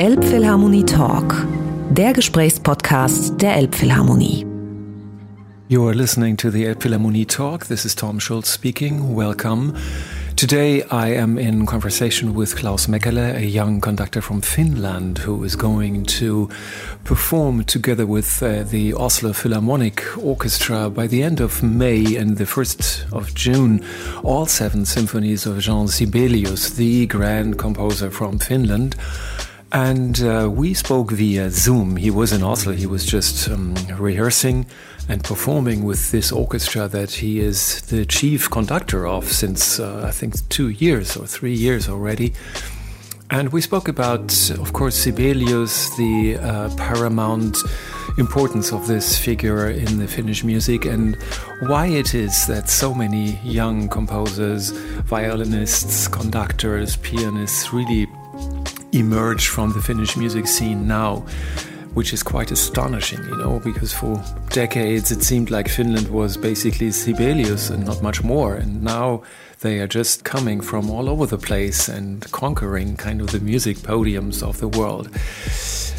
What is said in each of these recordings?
Elbphilharmonie Talk, der Gesprächspodcast der Elbphilharmonie. You are listening to the Elbphilharmonie Talk. This is Tom Schulz speaking. Welcome. Today I am in conversation with Klaus Mäkelä, a young conductor from Finland who is going to perform together with uh, the Oslo Philharmonic Orchestra by the end of May and the 1st of June all seven symphonies of Jean Sibelius, the grand composer from Finland. And uh, we spoke via Zoom. He was in Oslo. He was just um, rehearsing and performing with this orchestra that he is the chief conductor of since, uh, I think, two years or three years already. And we spoke about, of course, Sibelius, the uh, paramount importance of this figure in the Finnish music, and why it is that so many young composers, violinists, conductors, pianists really emerge from the Finnish music scene now, which is quite astonishing, you know, because for decades it seemed like Finland was basically Sibelius and not much more, and now they are just coming from all over the place and conquering kind of the music podiums of the world.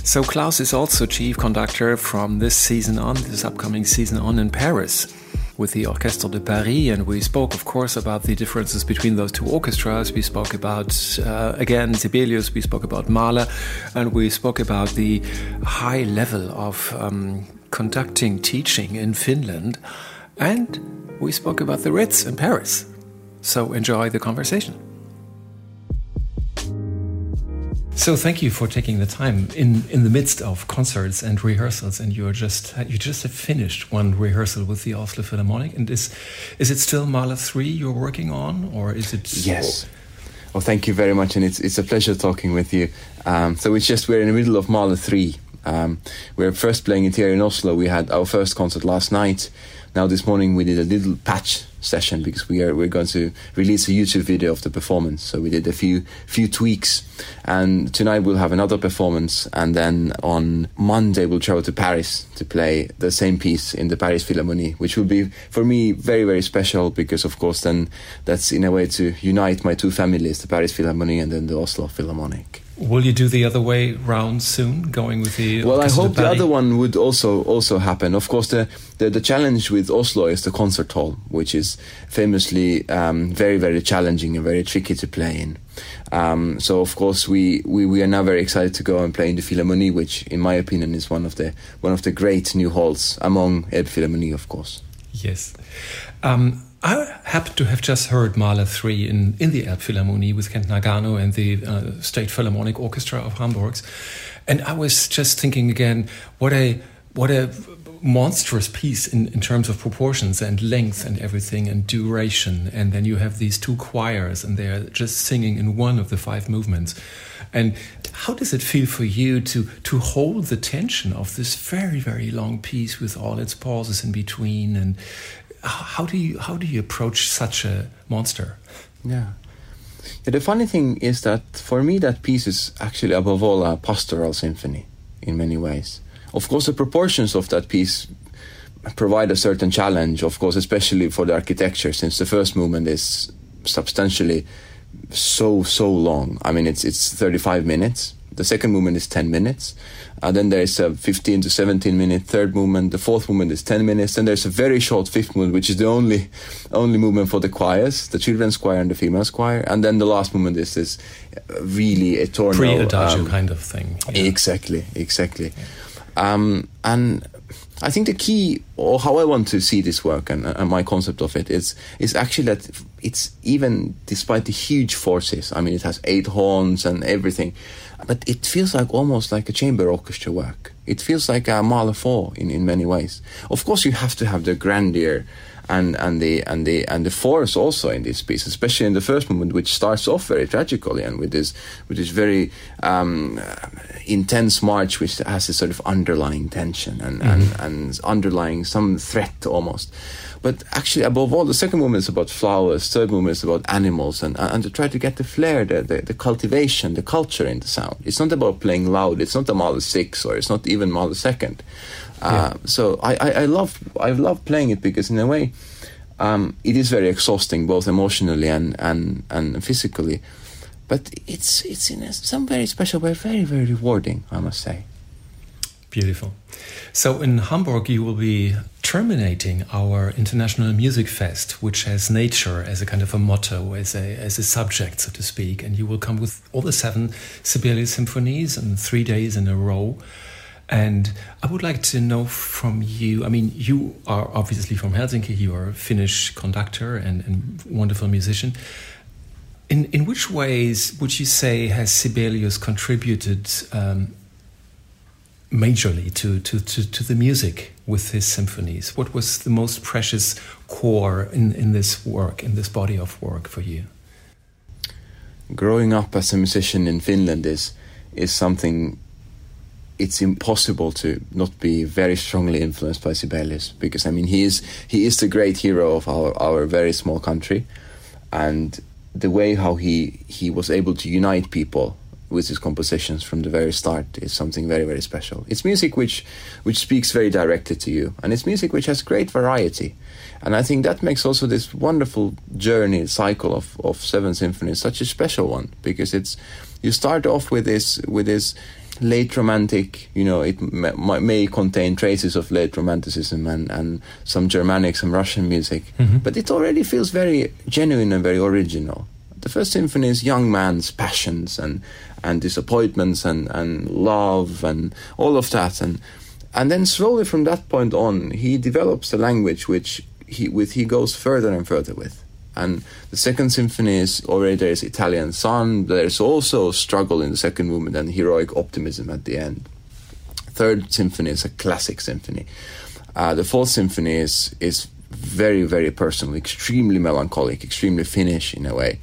So Klaus is also chief conductor from this season on, this upcoming season on in Paris with the Orchestre de Paris, and we spoke, of course, about the differences between those two orchestras. We spoke about, uh, again, Sibelius, we spoke about Mahler, and we spoke about the high level of um, conducting teaching in Finland, and we spoke about the Ritz in Paris. So enjoy the conversation. So thank you for taking the time in, in the midst of concerts and rehearsals, and you're just you just have finished one rehearsal with the Oslo Philharmonic, and is is it still Mahler three you're working on, or is it? Yes. Well, thank you very much, and it's it's a pleasure talking with you. Um, so it's just we're in the middle of Mahler three. Um, we're first playing it here in Oslo. We had our first concert last night. Now this morning we did a little patch session because we are we're going to release a YouTube video of the performance. So we did a few few tweaks, and tonight we'll have another performance, and then on Monday we'll travel to Paris to play the same piece in the Paris Philharmonie, which will be for me very very special because of course then that's in a way to unite my two families, the Paris Philharmonie and then the Oslo Philharmonic. Will you do the other way round soon, going with the? Well, I hope the other one would also also happen. Of course, the, the, the challenge with Oslo is the concert hall, which is famously um, very very challenging and very tricky to play in. Um, so of course we, we, we are now very excited to go and play in the Philharmonie, which in my opinion is one of the one of the great new halls among Elbphilharmonie, of course. Yes. Um, I happen to have just heard Mahler 3 in, in the Elbphilharmonie with Kent Nagano and the uh, State Philharmonic Orchestra of Hamburg's. And I was just thinking again, what a what a monstrous piece in, in terms of proportions and length and everything and duration. And then you have these two choirs and they're just singing in one of the five movements. And how does it feel for you to to hold the tension of this very very long piece with all its pauses in between and how do you how do you approach such a monster? Yeah. yeah. The funny thing is that for me, that piece is actually above all a pastoral symphony in many ways. Of course, the proportions of that piece provide a certain challenge. Of course, especially for the architecture, since the first movement is substantially so so long. I mean, it's it's 35 minutes. The second movement is 10 minutes. Uh, then there's a 15 to 17 minute third movement. The fourth movement is 10 minutes. Then there's a very short fifth movement, which is the only only movement for the choirs, the children's choir and the female choir. And then the last movement is this really eternal pre-adagio um, kind of thing. Yeah. Exactly, exactly. Yeah. Um, and I think the key, or how I want to see this work, and, and, my concept of it is is actually that it's even despite the huge forces. I mean, it has eight horns and everything but it feels like almost like a chamber orchestra work. It feels like a Mahler 4 in, in many ways. Of course, you have to have the grandeur and, and the and the and the force also in this piece, especially in the first movement, which starts off very tragically and with this with this very um, intense march, which has a sort of underlying tension and, mm-hmm. and, and underlying some threat almost. But actually, above all, the second movement is about flowers, third movement is about animals, and, and to try to get the flair, the, the, the cultivation, the culture in the sound. It's not about playing loud, it's not a Mahler 6 or it's not even Mahler 2nd. Uh, yeah. So I, I, I, love I love playing it because in a way um, it is very exhausting both emotionally and, and, and physically but it's it's in a, some very special way, very very rewarding, I must say. Beautiful. So in Hamburg, you will be terminating our International Music Fest, which has nature as a kind of a motto, as a, as a subject, so to speak. And you will come with all the seven Sibelius symphonies in three days in a row. And I would like to know from you I mean, you are obviously from Helsinki, you are a Finnish conductor and, and wonderful musician. In, in which ways would you say has Sibelius contributed um, majorly to, to, to, to, the music with his symphonies? What was the most precious core in, in this work, in this body of work for you? Growing up as a musician in Finland is, is something it's impossible to not be very strongly influenced by Sibelius because I mean he is he is the great hero of our, our very small country. And the way how he he was able to unite people with his compositions from the very start is something very very special. It's music which which speaks very directly to you, and it's music which has great variety, and I think that makes also this wonderful journey cycle of of seven symphonies such a special one because it's you start off with this with this late romantic, you know, it may, may, contain traces of late romanticism and, and some Germanic, some Russian music, mm-hmm. but it already feels very genuine and very original. The first symphony is young man's passions and and disappointments and, and love and all of that and and then slowly from that point on he develops a language which he with he goes further and further with and the second symphony is already there's Italian sun there's also struggle in the second movement and heroic optimism at the end third symphony is a classic symphony uh, the fourth symphony is is very very personal extremely melancholic extremely Finnish in a way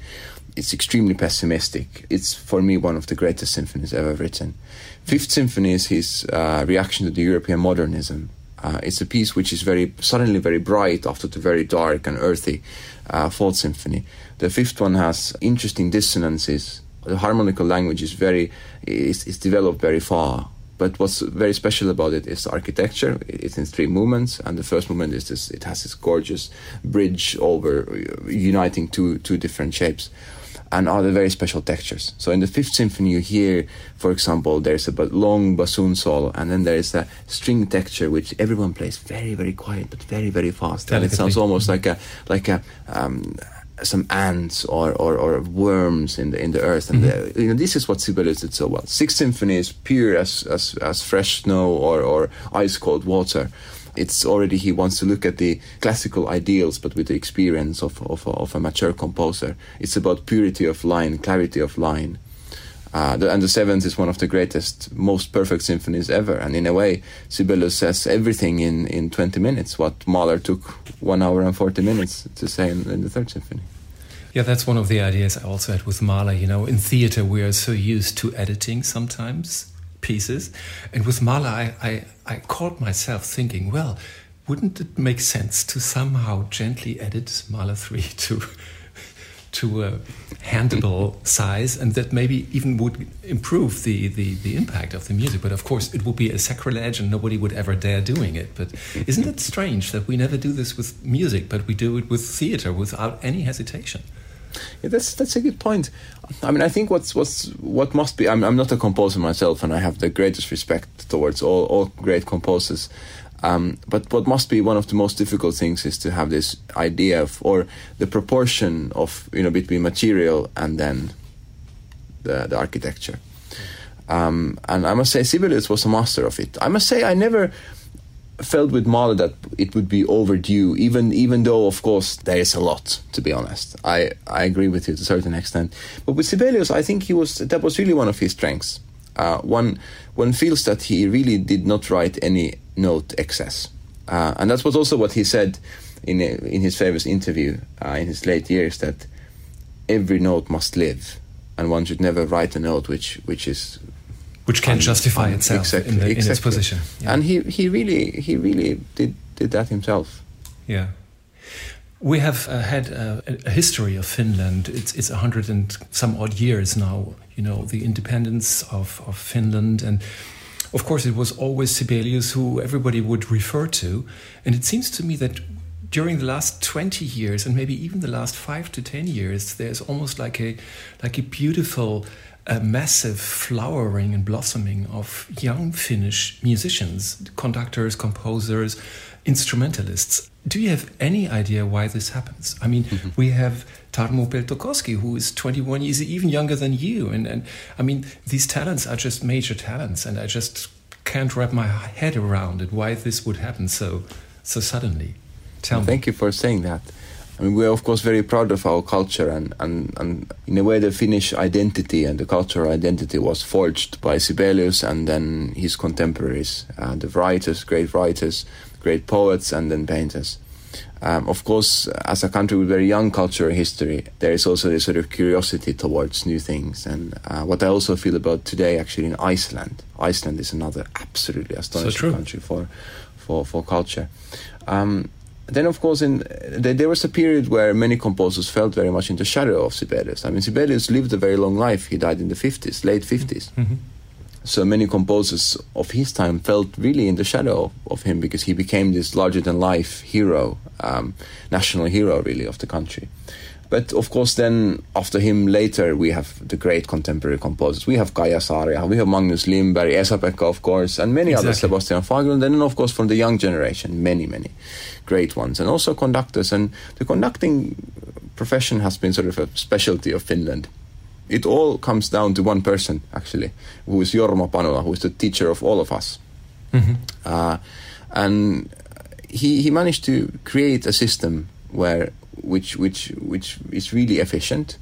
it's extremely pessimistic. It's for me one of the greatest symphonies ever written. Fifth Symphony is his uh, reaction to the European modernism. Uh, it's a piece which is very suddenly very bright after the very dark and earthy uh, Fourth Symphony. The fifth one has interesting dissonances. The harmonical language is very is, is developed very far. But what's very special about it is the architecture. It's in three movements, and the first movement is this. It has this gorgeous bridge over uh, uniting two two different shapes and other very special textures. So in the Fifth Symphony, you hear, for example, there's a long bassoon solo, and then there is a string texture which everyone plays very, very quiet but very, very fast, and it sounds almost like a like a um, some ants or, or, or, worms in the in the earth, and mm-hmm. the, you know this is what Sibelius did so well. Sixth Symphony is pure as as, as fresh snow or, or ice cold water it's already he wants to look at the classical ideals, but with the experience of, of, of a mature composer. It's about purity of line, clarity of line. Uh, the, and the seventh is one of the greatest, most perfect symphonies ever. And in a way, Sibelius says everything in, in 20 minutes, what Mahler took one hour and 40 minutes to say in, in the third symphony. Yeah, that's one of the ideas I also had with Mahler. You know, in theater, we are so used to editing sometimes pieces. And with Mahler, I, I, I caught myself thinking, well, wouldn't it make sense to somehow gently edit Mahler 3 to to a handable size and that maybe even would improve the, the, the impact of the music? But of course it would be a sacrilege and nobody would ever dare doing it. But isn't it strange that we never do this with music but we do it with theater without any hesitation yeah, that's that's a good point. I mean, I think what's what's what must be. I'm I'm not a composer myself, and I have the greatest respect towards all all great composers. Um, but what must be one of the most difficult things is to have this idea of, or the proportion of you know between material and then the the architecture. Um, and I must say, Sibelius was a master of it. I must say, I never felt with Mahler that it would be overdue, even even though of course there is a lot. To be honest, I I agree with you to a certain extent. But with Sibelius, I think he was that was really one of his strengths. Uh, one one feels that he really did not write any note excess, uh, and that was also what he said in in his famous interview uh, in his late years that every note must live, and one should never write a note which which is which can justify itself exactly, in, the, exactly. in, its position. Yeah. And he, he really he really did did that himself. Yeah. We have uh, had uh, a history of Finland. It's it's a hundred and some odd years now. You know the independence of, of Finland, and of course it was always Sibelius who everybody would refer to. And it seems to me that during the last 20 years and maybe even the last five to 10 years, there's almost like a, like a beautiful, a massive flowering and blossoming of young Finnish musicians, conductors, composers, instrumentalists. Do you have any idea why this happens? I mean, mm -hmm. we have Tarmo Peltokoski, who is 21 years, even younger than you. And, and I mean, these talents are just major talents, and I just can't wrap my head around it why this would happen so, so suddenly. Tell well, Thank you for saying that. I mean, we're of course very proud of our culture, and, and, and in a way, the Finnish identity and the cultural identity was forged by Sibelius and then his contemporaries, uh, the writers, great writers, great poets, and then painters. Um, of course, as a country with very young cultural history, there is also this sort of curiosity towards new things. And uh, what I also feel about today, actually, in Iceland, Iceland is another absolutely astonishing so country for, for, for culture. Um, then, of course, in there was a period where many composers felt very much in the shadow of Sibelius. I mean, Sibelius lived a very long life. He died in the 50s, late 50s. Mm-hmm. So many composers of his time felt really in the shadow of him because he became this larger than life hero, um, national hero, really, of the country. But of course, then after him later, we have the great contemporary composers. We have Kaija Saariaho, we have Magnus Lindberg, Esa-Pekka, of course, and many exactly. others, Sebastian Fagerlund, and then, of course, from the young generation, many, many great ones, and also conductors. And the conducting profession has been sort of a specialty of Finland. It all comes down to one person, actually, who is Jorma Panula, who is the teacher of all of us. Mm-hmm. Uh, and he, he managed to create a system where which which which is really efficient,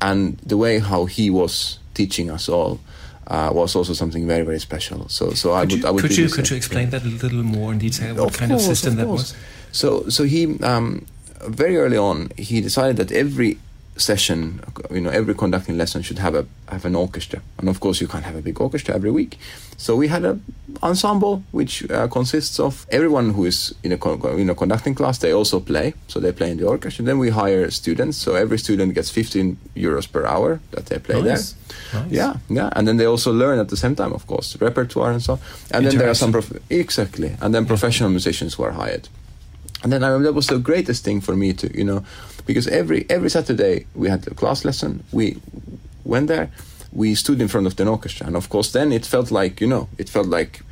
and the way how he was teaching us all. Uh, was also something very very special. So so could I would you, I would could you could you explain that a little more in detail? What of kind course, of system of that was? So so he um, very early on he decided that every session, you know, every conducting lesson should have a have an orchestra, and of course you can't have a big orchestra every week. So we had an ensemble which uh, consists of everyone who is in a in a conducting class. They also play, so they play in the orchestra. Then we hire students, so every student gets 15 euros per hour that they play nice. there. Nice. Yeah, yeah, and then they also learn at the same time, of course, repertoire and so. on And then there are some prof- exactly, and then yeah. professional musicians who are hired. And then I remember that was the greatest thing for me to, you know, because every every Saturday we had a class lesson. We went there, we stood in front of the orchestra, and of course then it felt like, you know, it felt like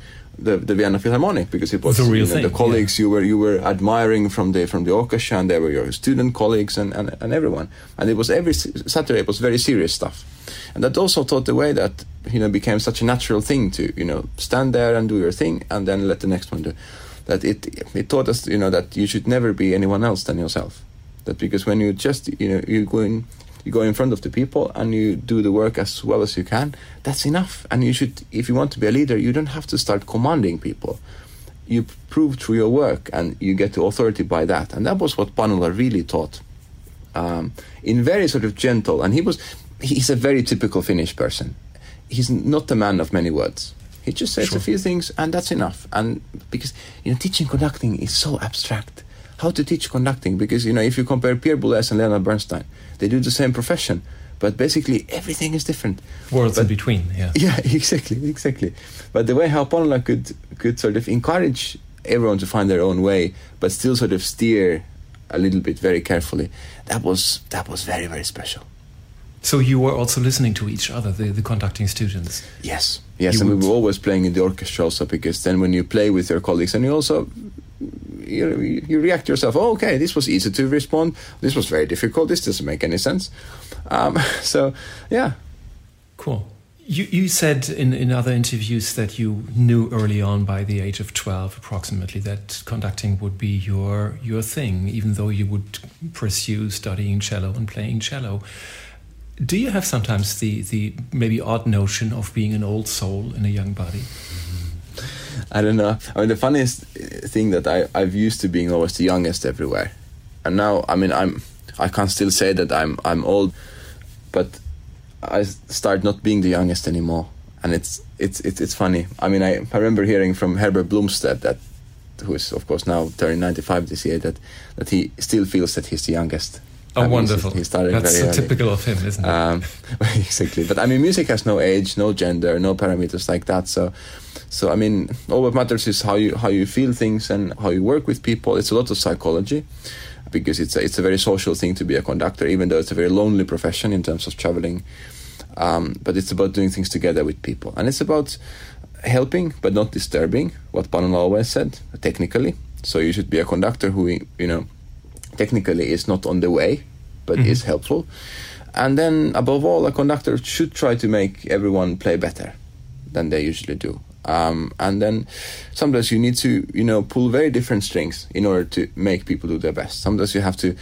the, the Vienna Philharmonic because it was the, you know, thing, the colleagues yeah. you were you were admiring from the from the orchestra and they were your student colleagues and, and, and everyone. And it was every Saturday it was very serious stuff. And that also taught the way that you know became such a natural thing to you know stand there and do your thing and then let the next one do that it it taught us you know that you should never be anyone else than yourself. That because when you just you know you go in you go in front of the people and you do the work as well as you can that's enough. And you should if you want to be a leader you don't have to start commanding people. You prove through your work and you get to authority by that. And that was what panula really taught um, in very sort of gentle. And he was he's a very typical finnish person. He's not a man of many words he just says sure. a few things, and that's enough. And because you know, teaching conducting is so abstract. How to teach conducting? Because you know, if you compare Pierre Boulez and Leonard Bernstein, they do the same profession, but basically everything is different. Worlds but, in between, yeah. Yeah, exactly, exactly. But the way how Panula could could sort of encourage everyone to find their own way, but still sort of steer a little bit very carefully, that was that was very very special. So you were also listening to each other, the, the conducting students. Yes, yes, and would... we were always playing in the orchestra also because then when you play with your colleagues and you also you, you react yourself. Oh, okay, this was easy to respond. This was very difficult. This doesn't make any sense. Um, so, yeah. Cool. You, you said in, in other interviews that you knew early on by the age of 12 approximately that conducting would be your your thing even though you would pursue studying cello and playing cello do you have sometimes the, the maybe odd notion of being an old soul in a young body? Mm-hmm. I don't know. I mean, the funniest thing that I, I've used to being always the youngest everywhere, and now I mean I'm I can still say that I'm I'm old, but I start not being the youngest anymore, and it's it's it's, it's funny. I mean, I, I remember hearing from Herbert Blomstedt that, who is of course now turning 95 this year, that that he still feels that he's the youngest Oh, I mean, wonderful! He started That's very so typical of him, isn't it? Um, exactly. But I mean, music has no age, no gender, no parameters like that. So, So I mean, all that matters is how you how you feel things and how you work with people. It's a lot of psychology because it's a, it's a very social thing to be a conductor, even though it's a very lonely profession in terms of traveling. Um, but it's about doing things together with people, and it's about helping but not disturbing. What Panula always said, technically. So you should be a conductor who you know technically is not on the way, but mm-hmm. is helpful. And then, above all, a conductor should try to make everyone play better than they usually do. Um, and then sometimes you need to, you know, pull very different strings in order to make people do their best. Sometimes you have to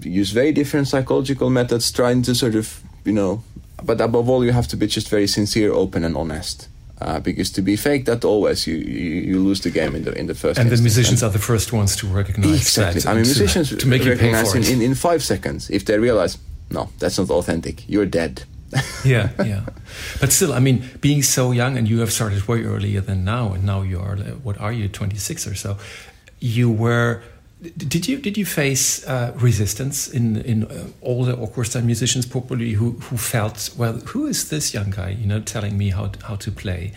use very different psychological methods, trying to sort of, you know, but above all, you have to be just very sincere, open, and honest. Uh, because to be fake, that always you, you, you lose the game in the in the first. And instance. the musicians and are the first ones to recognize exactly. that. I mean, musicians to, to make recognize in, in, in five seconds if they realize, no, that's not authentic. You're dead. yeah, yeah. But still, I mean, being so young and you have started way earlier than now, and now you are what are you, twenty six or so? You were. Did you did you face uh, resistance in in uh, all the orchestra musicians probably who who felt well who is this young guy you know telling me how how to play,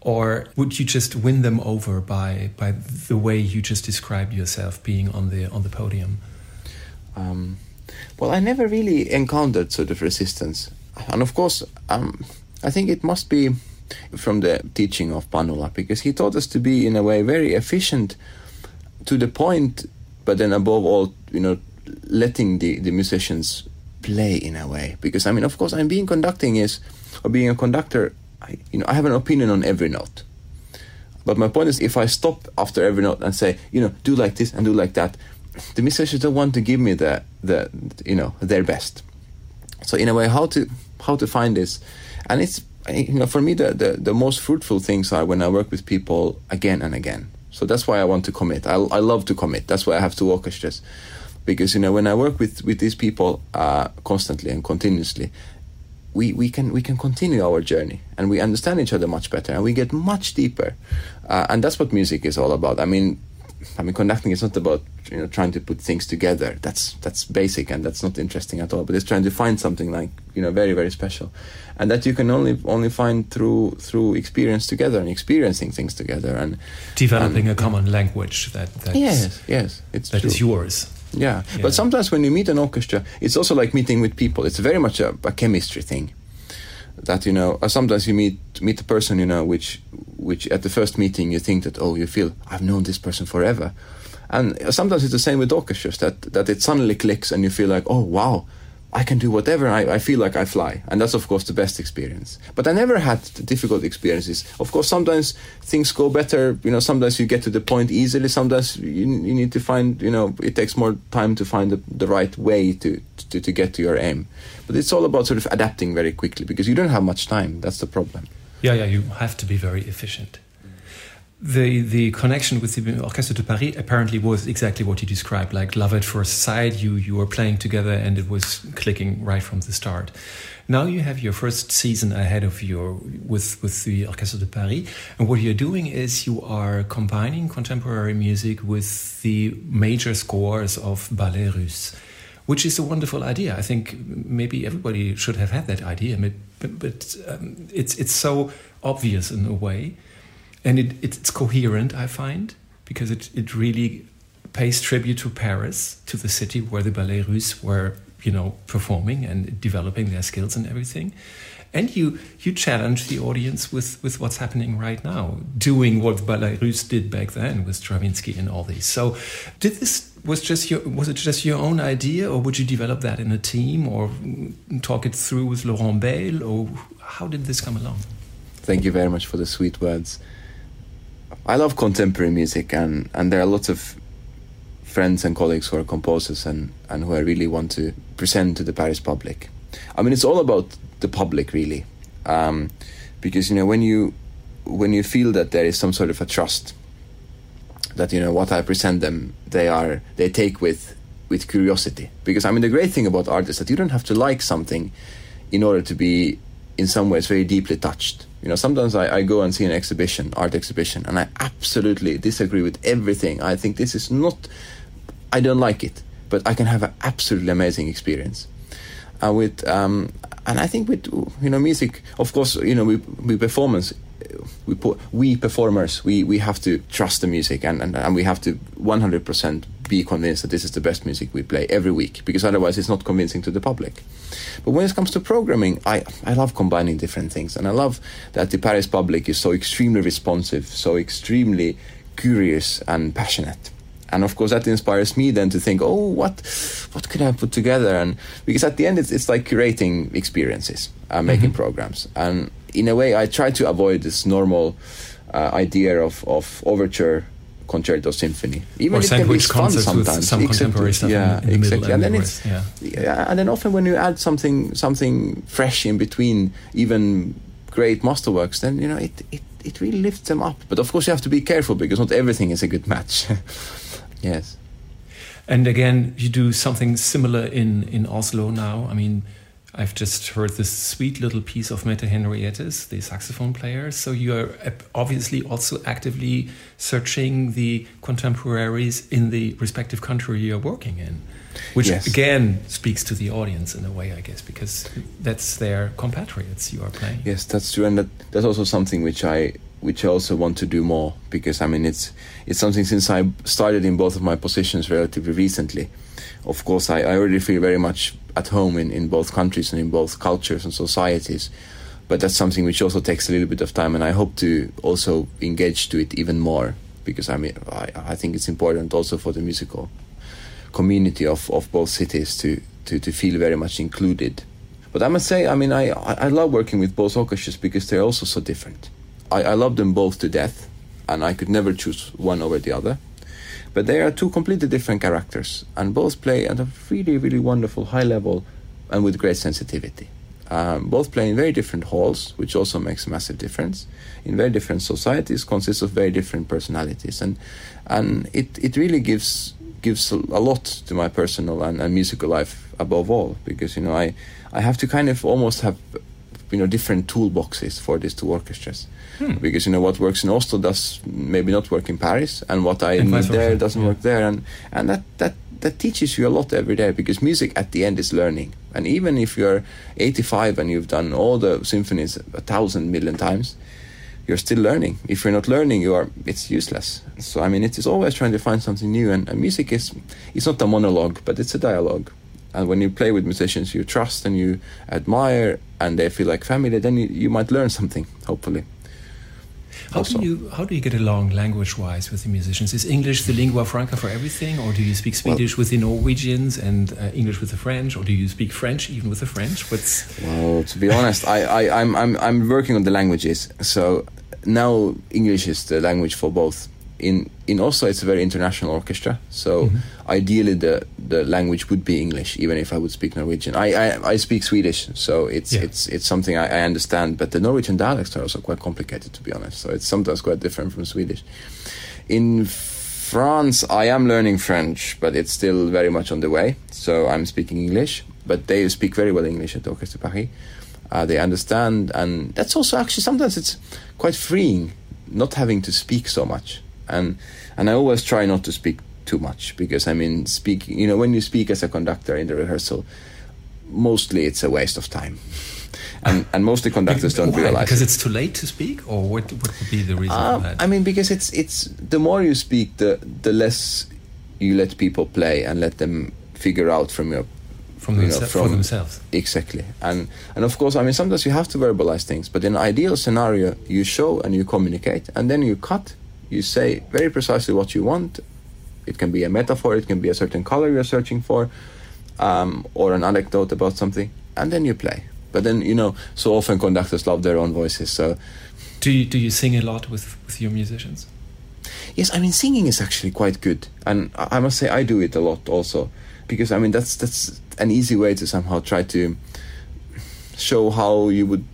or would you just win them over by by the way you just described yourself being on the on the podium? Um, well, I never really encountered sort of resistance and of course, um, I think it must be from the teaching of Panula because he taught us to be in a way very efficient to the point, but then above all, you know, letting the, the musicians play in a way. Because I mean, of course, I'm being conducting is or being a conductor. I, you know, I have an opinion on every note. But my point is, if I stop after every note and say, you know, do like this and do like that, the musicians don't want to give me the the you know their best. So in a way, how to how to find this, and it's you know for me the, the the most fruitful things are when I work with people again and again. So that's why I want to commit. I I love to commit. That's why I have two orchestras, because you know when I work with with these people uh, constantly and continuously, we, we can we can continue our journey and we understand each other much better and we get much deeper uh, and that's what music is all about i mean I mean, conducting is not about you know trying to put things together. That's that's basic and that's not interesting at all. But it's trying to find something like you know very very special, and that you can only only find through through experience together and experiencing things together and developing a common language that that's, yes yes it's that is yours. Yeah. yeah. but sometimes when you meet an orchestra, it's also like meeting with people. It's very much a, a chemistry thing that you know uh, sometimes you meet meet a person you know which which at the first meeting you think that oh you feel I've known this person forever. And sometimes it's the same with orchestras that that it suddenly clicks and you feel like oh wow I can do whatever I, I feel like I fly. And that's of course the best experience. But I never had difficult experiences. Of course sometimes things go better. You know sometimes you get to the point easily. Sometimes you, you need to find you know it takes more time to find the, the right way to, to, to get to your aim. But it's all about sort of adapting very quickly because you don't have much time. That's the problem. Yeah yeah you have to be very efficient the the connection with the Orchestre de Paris apparently was exactly what you described, like love at first sight. You you were playing together and it was clicking right from the start. Now you have your first season ahead of you with with the Orchestre de Paris, and what you're doing is you are combining contemporary music with the major scores of ballet russe, which is a wonderful idea. I think maybe everybody should have had that idea, but, but um, it's it's so obvious in a way and it, it's coherent i find because it, it really pays tribute to paris to the city where the ballet russe were you know performing and developing their skills and everything. And you you challenge the audience with with what's happening right now doing what ballet russe did back then with stravinsky and all these. So did this was just your was it just your own idea or would you develop that in a team or talk it through with laurent bayle or how did this come along? Thank you very much for the sweet words I love contemporary music, and, and there are lots of friends and colleagues who are composers and, and who I really want to present to the Paris public. I mean, it's all about the public, really, um, because you know when you when you feel that there is some sort of a trust that you know what I present them, they are they take with with curiosity. Because I mean, the great thing about art is that you don't have to like something in order to be in some ways very deeply touched. You know, sometimes I, I go and see an exhibition, art exhibition, and I absolutely disagree with everything. I think this is not, I don't like it, but I can have an absolutely amazing experience. uh, with um, and I think with you know music, of course, you know we we performance. We we performers we, we have to trust the music and, and, and we have to 100% be convinced that this is the best music we play every week because otherwise it's not convincing to the public. But when it comes to programming, I, I love combining different things and I love that the Paris public is so extremely responsive, so extremely curious and passionate and of course that inspires me then to think oh what what could i put together and because at the end it's, it's like curating experiences uh, making mm-hmm. programs and in a way i try to avoid this normal uh, idea of, of overture concerto symphony even or sandwich concerts sometimes. with some contemporary stuff yeah in, in exactly and, and then it's yeah. yeah and then often when you add something something fresh in between even great masterworks then you know it, it it really lifts them up but of course you have to be careful because not everything is a good match Yes. And again, you do something similar in, in Oslo now. I mean, I've just heard this sweet little piece of Mette Henriette's, the saxophone player. So you are obviously also actively searching the contemporaries in the respective country you're working in, which yes. again speaks to the audience in a way, I guess, because that's their compatriots you are playing. Yes, that's true, and that, that's also something which I which I also want to do more because I mean it's it's something since I started in both of my positions relatively recently. Of course, I, I already feel very much at home in, in both countries and in both cultures and societies, but that's something which also takes a little bit of time, and I hope to also engage to it even more because I mean I, I think it's important also for the musical community of, of both cities to, to, to feel very much included. But I must say, I mean, I, I love working with both orchestras because they're also so different I, I love them both to death, and I could never choose one over the other. But they are two completely different characters, and both play at a really, really wonderful high level and with great sensitivity. Um, both play in very different halls, which also makes a massive difference. In very different societies, consists of very different personalities, and and it, it really gives gives a, lot to my personal and, and musical life above all, because you know I I have to kind of almost have you know different toolboxes for these two orchestras hmm. because you know what works in Oslo does maybe not work in Paris and what I and need there doesn't yeah. work there. And and that that that teaches you a lot every day because music at the end is learning. And even if you're 85 and you've done all the symphonies a thousand million times you're still learning. If you're not learning you are it's useless. So i mean it is always trying to find something new. And, and music is it's not a monologue but it's a dialogue. And when you play with musicians you trust and you admire and they feel like family then you, you might learn something hopefully how also. do you how do you get along language wise with the musicians? Is English the lingua franca for everything, or do you speak Swedish well, with the Norwegians and uh, English with the French, or do you speak French even with the French? What's well, to be honest, I, I I'm I'm I'm working on the languages. So now English is the language for both in in Oslo it's a very international orchestra, so mm-hmm. ideally the the language would be English, even if I would speak Norwegian. I I, I speak Swedish, so it's yeah. it's it's something I, I, understand. But the Norwegian dialects are also quite complicated, to be honest. So it's sometimes quite different from Swedish. In France, I am learning French, but it's still very much on the way. So I'm speaking English, but they speak very well English at Orchestre Paris. Uh, they understand, and that's also actually sometimes it's quite freeing not having to speak so much and and I always try not to speak too much because I mean speaking you know when you speak as a conductor in the rehearsal mostly it's a waste of time. And and most the conductors don't Why? realize because it. it's too late to speak? Or what what would be the reason um, I mean because it's it's the more you speak the the less you let people play and let them figure out from your from, you know, from themselves. Exactly. And and of course i mean sometimes you have to verbalize things but in an ideal scenario you show and you communicate and then you cut you say very precisely what you want. It can be a metaphor, it can be a certain color you're searching for, um, or an anecdote about something, and then you play. But then, you know, so often conductors love their own voices. So, do you do you sing a lot with with your musicians? Yes, I mean singing is actually quite good, and I must say I do it a lot also, because I mean that's that's an easy way to somehow try to show how you would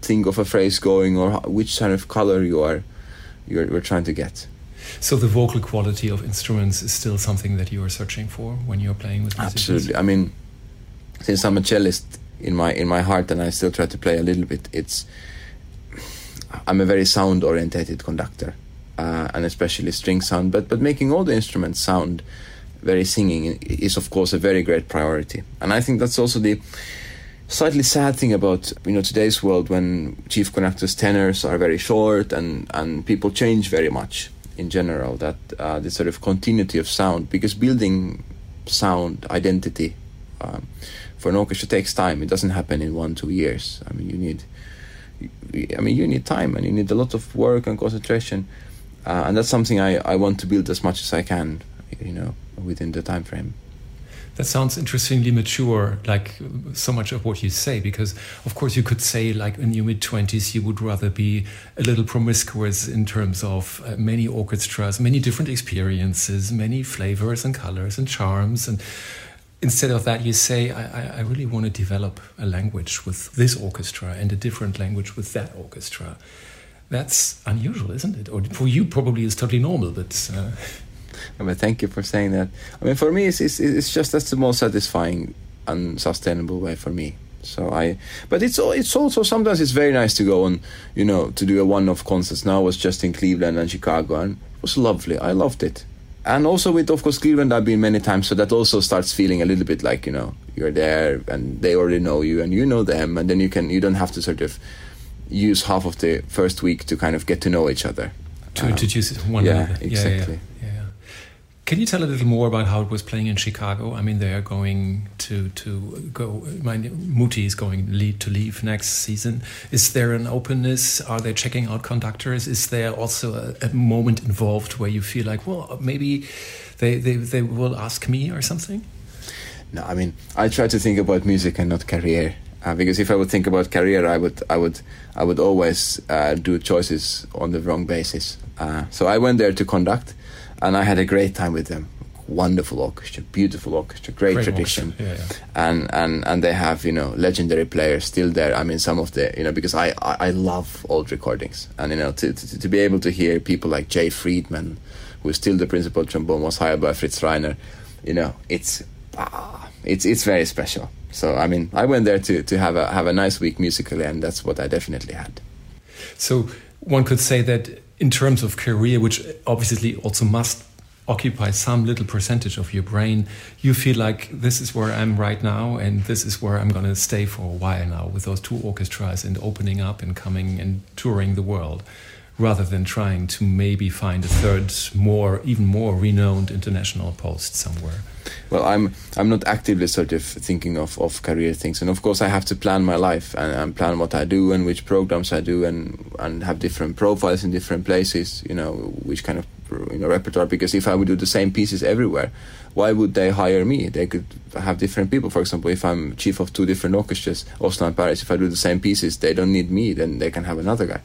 think of a phrase going or which kind of color you are you're, we're trying to get. So the vocal quality of instruments is still something that you are searching for when you're playing with musicians? Absolutely. I mean, since I'm a cellist in my in my heart and I still try to play a little bit, it's I'm a very sound orientated conductor, uh, and especially string sound. But but making all the instruments sound very singing is of course a very great priority. And I think that's also the slightly sad thing about you know today's world when chief conductors tenors are very short and and people change very much in general that uh, the sort of continuity of sound because building sound identity um, for an orchestra takes time. It doesn't happen in one two years. I mean you need i mean you need time and you need a lot of work and concentration. Uh, and that's something I, I want to build as much as i can you know within the time frame that sounds interestingly mature, like so much of what you say, because of course you could say, like in your mid 20s, you would rather be a little promiscuous in terms of uh, many orchestras, many different experiences, many flavors and colors and charms. And instead of that, you say, I, I really want to develop a language with this orchestra and a different language with that orchestra. That's unusual, isn't it? Or for you, probably it's totally normal, but. Uh, I mean, thank you for saying that. I mean, for me, it's, it's, it's just that's the most satisfying and sustainable way for me. So I, but it's it's also sometimes it's very nice to go on, you know, to do a one-off concerts. Now I was just in Cleveland and Chicago, and it was lovely. I loved it. And also with of course Cleveland, I've been many times, so that also starts feeling a little bit like you know you're there and they already know you and you know them, and then you can you don't have to sort of use half of the first week to kind of get to know each other. To um, introduce one yeah, another. Exactly. Yeah, yeah. Can you tell a little more about how it was playing in Chicago? I mean, they are going to to go. My Muti is going lead to leave next season. Is there an openness? Are they checking out conductors? Is there also a, a moment involved where you feel like, well, maybe they, they they will ask me or something? No, I mean, I try to think about music and not career. Uh, because if I would think about career, I would I would I would always uh, do choices on the wrong basis. Uh, so I went there to conduct and I had a great time with them. Wonderful orchestra, beautiful orchestra, great, great tradition, yeah, yeah. and and and they have you know legendary players still there. I mean, some of the you know because I I, I love old recordings, and you know to, to, to be able to hear people like Jay Friedman, who is still the principal trombone, was hired by Fritz Reiner, you know, it's ah, it's it's very special. So I mean, I went there to to have a have a nice week musically, and that's what I definitely had. So one could say that in terms of career, which obviously also must occupy some little percentage of your brain, you feel like this is where I'm right now, and this is where I'm going to stay for a while now with those two orchestras and opening up and coming and touring the world, rather than trying to maybe find a third, more, even more renowned international post somewhere. Well, I'm I'm not actively sort of thinking of, of career things, and of course I have to plan my life and, and plan what I do and which programs I do, and and have different profiles in different places. You know, which kind of you know repertoire. Because if I would do the same pieces everywhere, why would they hire me? They could have different people. For example, if I'm chief of two different orchestras, Oslo and Paris, if I do the same pieces, they don't need me. Then they can have another guy.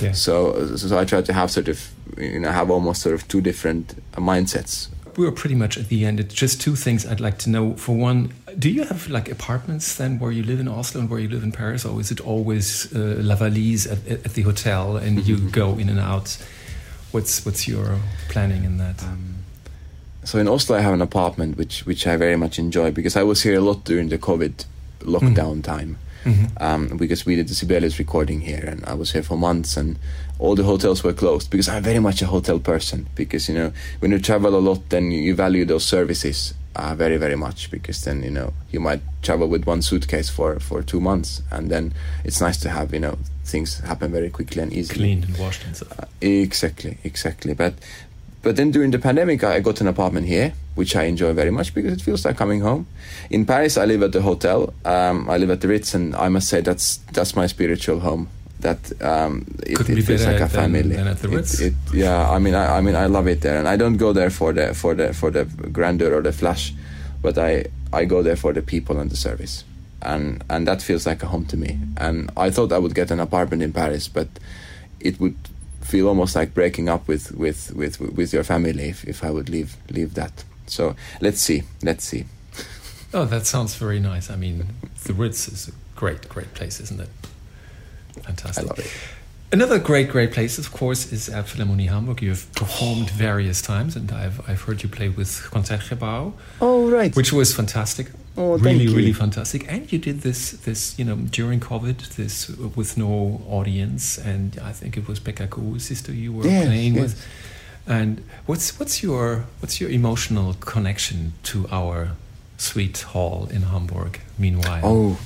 Yeah. So so I try to have sort of you know have almost sort of two different mindsets were pretty much at the end. It's just two things I'd like to know. For one, do you have like apartments then where you live in Oslo and where you live in Paris, or is it always uh, La Valise at, at, the hotel and you go in and out? What's what's your planning in that? Um, so in Oslo, I have an apartment which which I very much enjoy because I was here a lot during the COVID lockdown mm. time. Mm-hmm. Um, because we did the Sibelius recording here, and I was here for months, and all the hotels were closed because I'm very much a hotel person. Because you know, when you travel a lot, then you value those services uh, very very much. Because then you know you might travel with one suitcase for for two months, and then it's nice to have you know things happen very quickly and easily, cleaned and washed and stuff. Uh, exactly, exactly. But but then during the pandemic, I got an apartment here, which I enjoy very much because it feels like coming home. In Paris, I live at the hotel. Um, I live at the Ritz, and I must say that's that's my spiritual home that um, it, it feels like a family. Than at the Ritz. It, it, yeah, I mean, I, I, mean, I love it there, and I don't go there for the for the for the grandeur or the flash, but I I go there for the people and the service, and and that feels like a home to me. And I thought I would get an apartment in Paris, but it would feel almost like breaking up with with with with your family if, if I would leave leave that. So let's see, let's see. Oh, that sounds very nice. I mean, the Ritz is a great, great place, isn't it? Fantastic. I love it. Another great, great place, of course, is Elbphilharmonie Hamburg. You've performed oh. various times, and I've, I've heard you play with Concertgebouw. Oh, right. Which was fantastic. Oh, really, really fantastic. And you did this, this, you know, during COVID, this with no audience, and I think it was Pekka Kuusisto you were yes, playing yes. with. And what's what's your what's your emotional connection to our sweet hall in Hamburg? Meanwhile, oh,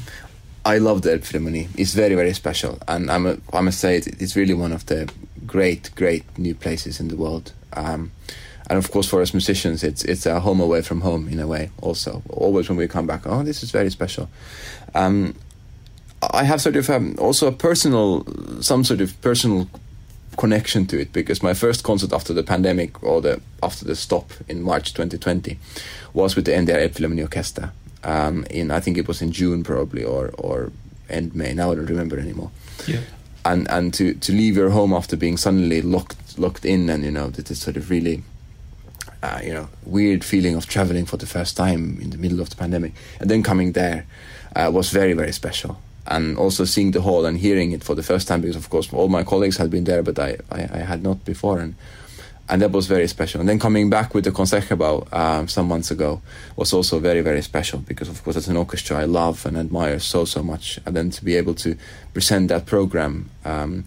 I love the Elbphilharmonie. It's very very special, and I'm a, I must say it, it's really one of the great great new places in the world. Um, and of course, for us musicians, it's it's a home away from home in a way. Also, always when we come back, oh, this is very special. Um, I have sort of um, also a personal, some sort of personal connection to it because my first concert after the pandemic or the after the stop in March 2020 was with the NDR Elbphilharmonie Orchestra. Um, in I think it was in June probably or or end May. Now I don't remember anymore. Yeah. And and to to leave your home after being suddenly locked locked in and you know that is sort of really. Uh, you know, weird feeling of traveling for the first time in the middle of the pandemic, and then coming there uh, was very, very special and also seeing the hall and hearing it for the first time because of course all my colleagues had been there but I, I, I had not before and and that was very special and then coming back with the Concertgebouw um, some months ago was also very very special because of course it's an orchestra I love and admire so so much and then to be able to present that program um,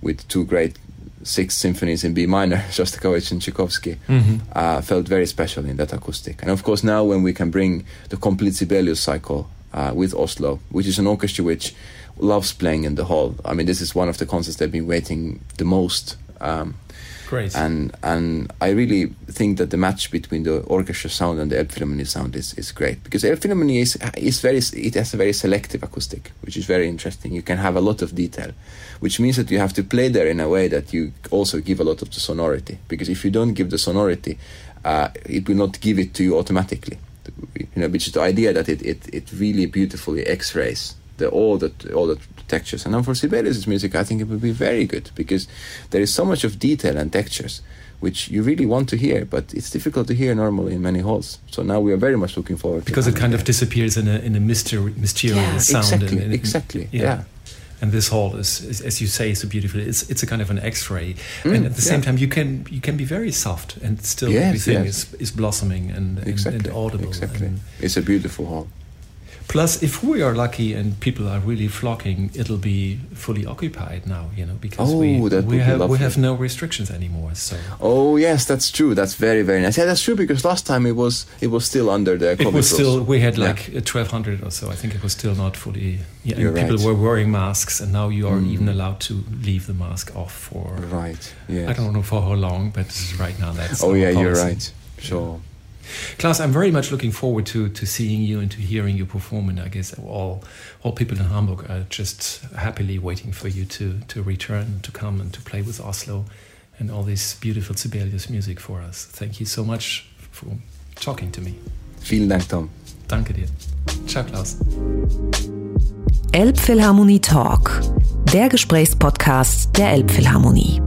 with two great six symphonies in B minor, Shostakovich and Tchaikovsky, mm-hmm. uh, felt very special in that acoustic. And of course, now when we can bring the complete Sibelius cycle uh, with Oslo, which is an orchestra which loves playing in the hall. I mean, this is one of the concerts they've been waiting the most. Um, Great. And and I really think that the match between the orchestra sound and the Elbphilharmonie sound is, is great because Elbphilharmonie is is very it has a very selective acoustic, which is very interesting. You can have a lot of detail, which means that you have to play there in a way that you also give a lot of the sonority. Because if you don't give the sonority, uh, it will not give it to you automatically you know, which is the idea that it, it, it really beautifully X-rays the all the all the textures. And then for Sibelius' music, I think it would be very good because there is so much of detail and textures which you really want to hear, but it's difficult to hear normally in many halls. So now we are very much looking forward because it kind of disappears in a in a mystery, mysterious yeah. sound. Exactly, and, and, exactly. yeah. yeah and this hall is, is, as you say so beautiful it's it's a kind of an x-ray mm, and at the same yeah. time you can you can be very soft and still yes, everything yes. is, is blossoming and, exactly, and, and audible exactly and it's a beautiful hall Plus, if we are lucky and people are really flocking, it'll be fully occupied now, you know, because oh, we, we have we have no restrictions anymore. So. Oh yes, that's true. That's very very nice. Yeah, that's true because last time it was it was still under the. It was still we had like yeah. twelve hundred or so. I think it was still not fully. Yeah, and people right. were wearing masks, and now you are mm. even allowed to leave the mask off for. Right. Yeah. I don't know for how long, but right now that's. Oh yeah, policy. you're right. Sure. Klaus, I'm very much looking forward to, to seeing you and to hearing you perform. And I guess all all people in Hamburg are just happily waiting for you to to return, to come and to play with Oslo and all this beautiful Sibelius music for us. Thank you so much for talking to me. Vielen Dank, Tom. Danke dir. Ciao, Klaus. Elbphilharmonie Talk, der Gesprächspodcast der Elbphilharmonie.